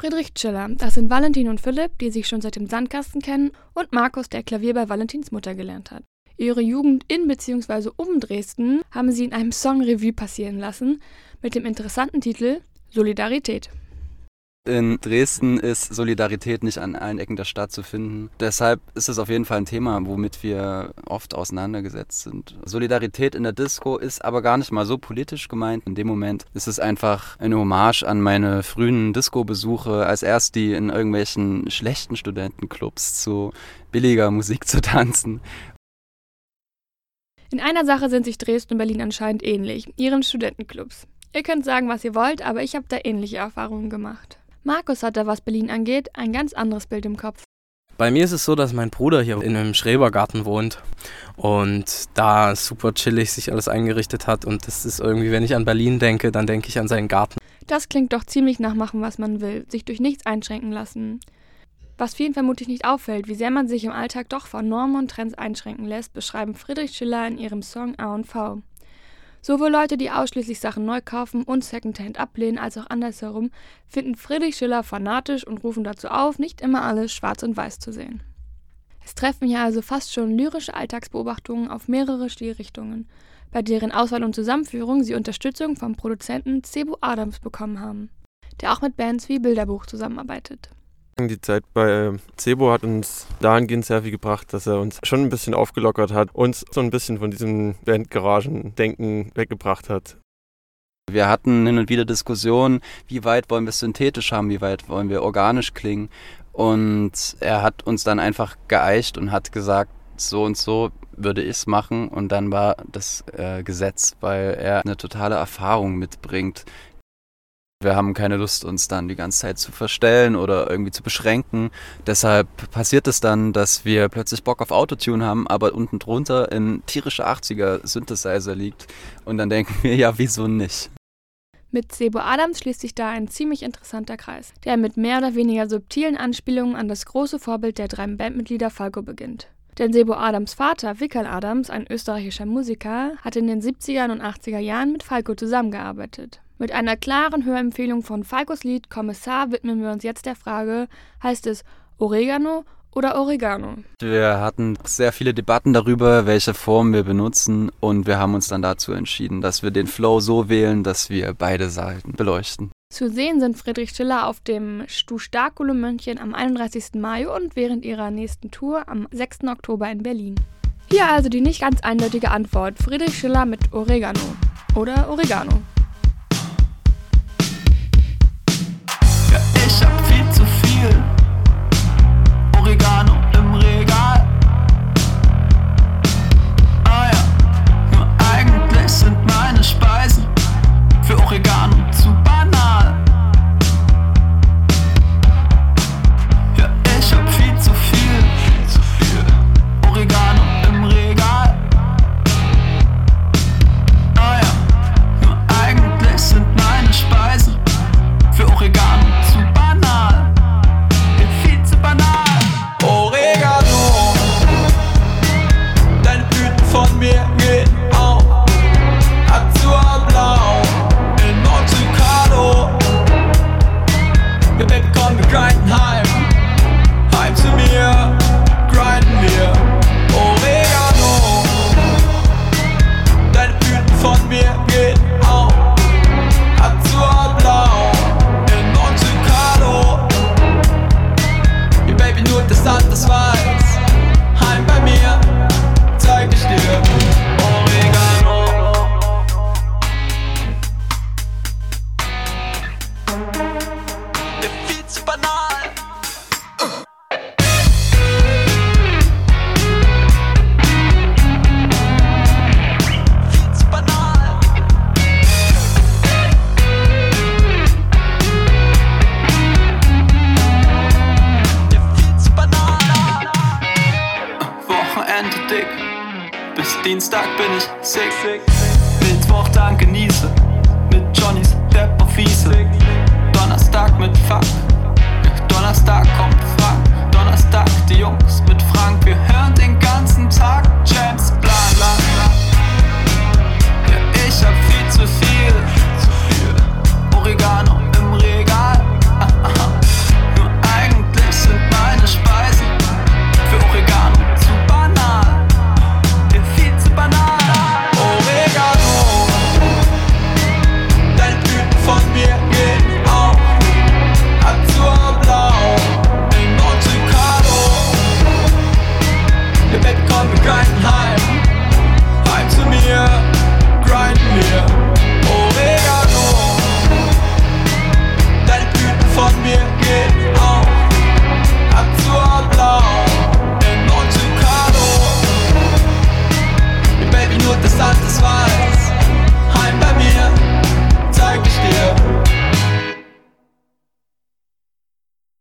Friedrich Schiller, das sind Valentin und Philipp, die sich schon seit dem Sandkasten kennen, und Markus, der Klavier bei Valentins Mutter gelernt hat. Ihre Jugend in bzw. um Dresden haben sie in einem Song Revue passieren lassen mit dem interessanten Titel Solidarität. In Dresden ist Solidarität nicht an allen Ecken der Stadt zu finden. Deshalb ist es auf jeden Fall ein Thema, womit wir oft auseinandergesetzt sind. Solidarität in der Disco ist aber gar nicht mal so politisch gemeint. In dem Moment ist es einfach eine Hommage an meine frühen Disco-Besuche, als erst die in irgendwelchen schlechten Studentenclubs zu billiger Musik zu tanzen. In einer Sache sind sich Dresden und Berlin anscheinend ähnlich, ihren Studentenclubs. Ihr könnt sagen, was ihr wollt, aber ich habe da ähnliche Erfahrungen gemacht. Markus hat da, was Berlin angeht, ein ganz anderes Bild im Kopf. Bei mir ist es so, dass mein Bruder hier in einem Schrebergarten wohnt und da super chillig sich alles eingerichtet hat. Und das ist irgendwie, wenn ich an Berlin denke, dann denke ich an seinen Garten. Das klingt doch ziemlich nach machen, was man will, sich durch nichts einschränken lassen. Was vielen vermutlich nicht auffällt, wie sehr man sich im Alltag doch von Normen und Trends einschränken lässt, beschreiben Friedrich Schiller in ihrem Song A&V. Sowohl Leute, die ausschließlich Sachen neu kaufen und Secondhand ablehnen, als auch andersherum, finden Friedrich Schiller fanatisch und rufen dazu auf, nicht immer alles schwarz und weiß zu sehen. Es treffen hier also fast schon lyrische Alltagsbeobachtungen auf mehrere Stilrichtungen, bei deren Auswahl und Zusammenführung sie Unterstützung vom Produzenten Cebu Adams bekommen haben, der auch mit Bands wie Bilderbuch zusammenarbeitet. Die Zeit bei äh, Cebo hat uns dahingehend sehr viel gebracht, dass er uns schon ein bisschen aufgelockert hat, uns so ein bisschen von diesem Bandgaragen-Denken weggebracht hat. Wir hatten hin und wieder Diskussionen, wie weit wollen wir synthetisch haben, wie weit wollen wir organisch klingen. Und er hat uns dann einfach geeicht und hat gesagt, so und so würde ich es machen. Und dann war das äh, Gesetz, weil er eine totale Erfahrung mitbringt wir haben keine Lust, uns dann die ganze Zeit zu verstellen oder irgendwie zu beschränken. Deshalb passiert es dann, dass wir plötzlich Bock auf Autotune haben, aber unten drunter ein tierischer 80er Synthesizer liegt. Und dann denken wir, ja, wieso nicht? Mit Sebo Adams schließt sich da ein ziemlich interessanter Kreis, der mit mehr oder weniger subtilen Anspielungen an das große Vorbild der drei Bandmitglieder Falco beginnt. Denn Sebo Adams Vater, Wickel Adams, ein österreichischer Musiker, hat in den 70er und 80er Jahren mit Falco zusammengearbeitet. Mit einer klaren Hörempfehlung von Falcos Lied Kommissar widmen wir uns jetzt der Frage, heißt es Oregano oder Oregano? Wir hatten sehr viele Debatten darüber, welche Form wir benutzen und wir haben uns dann dazu entschieden, dass wir den Flow so wählen, dass wir beide Seiten beleuchten. Zu sehen sind Friedrich Schiller auf dem Stu Starkulo München am 31. Mai und während ihrer nächsten Tour am 6. Oktober in Berlin. Hier also die nicht ganz eindeutige Antwort. Friedrich Schiller mit Oregano oder Oregano. Dienstag bin ich sick. Mittwoch dann genieße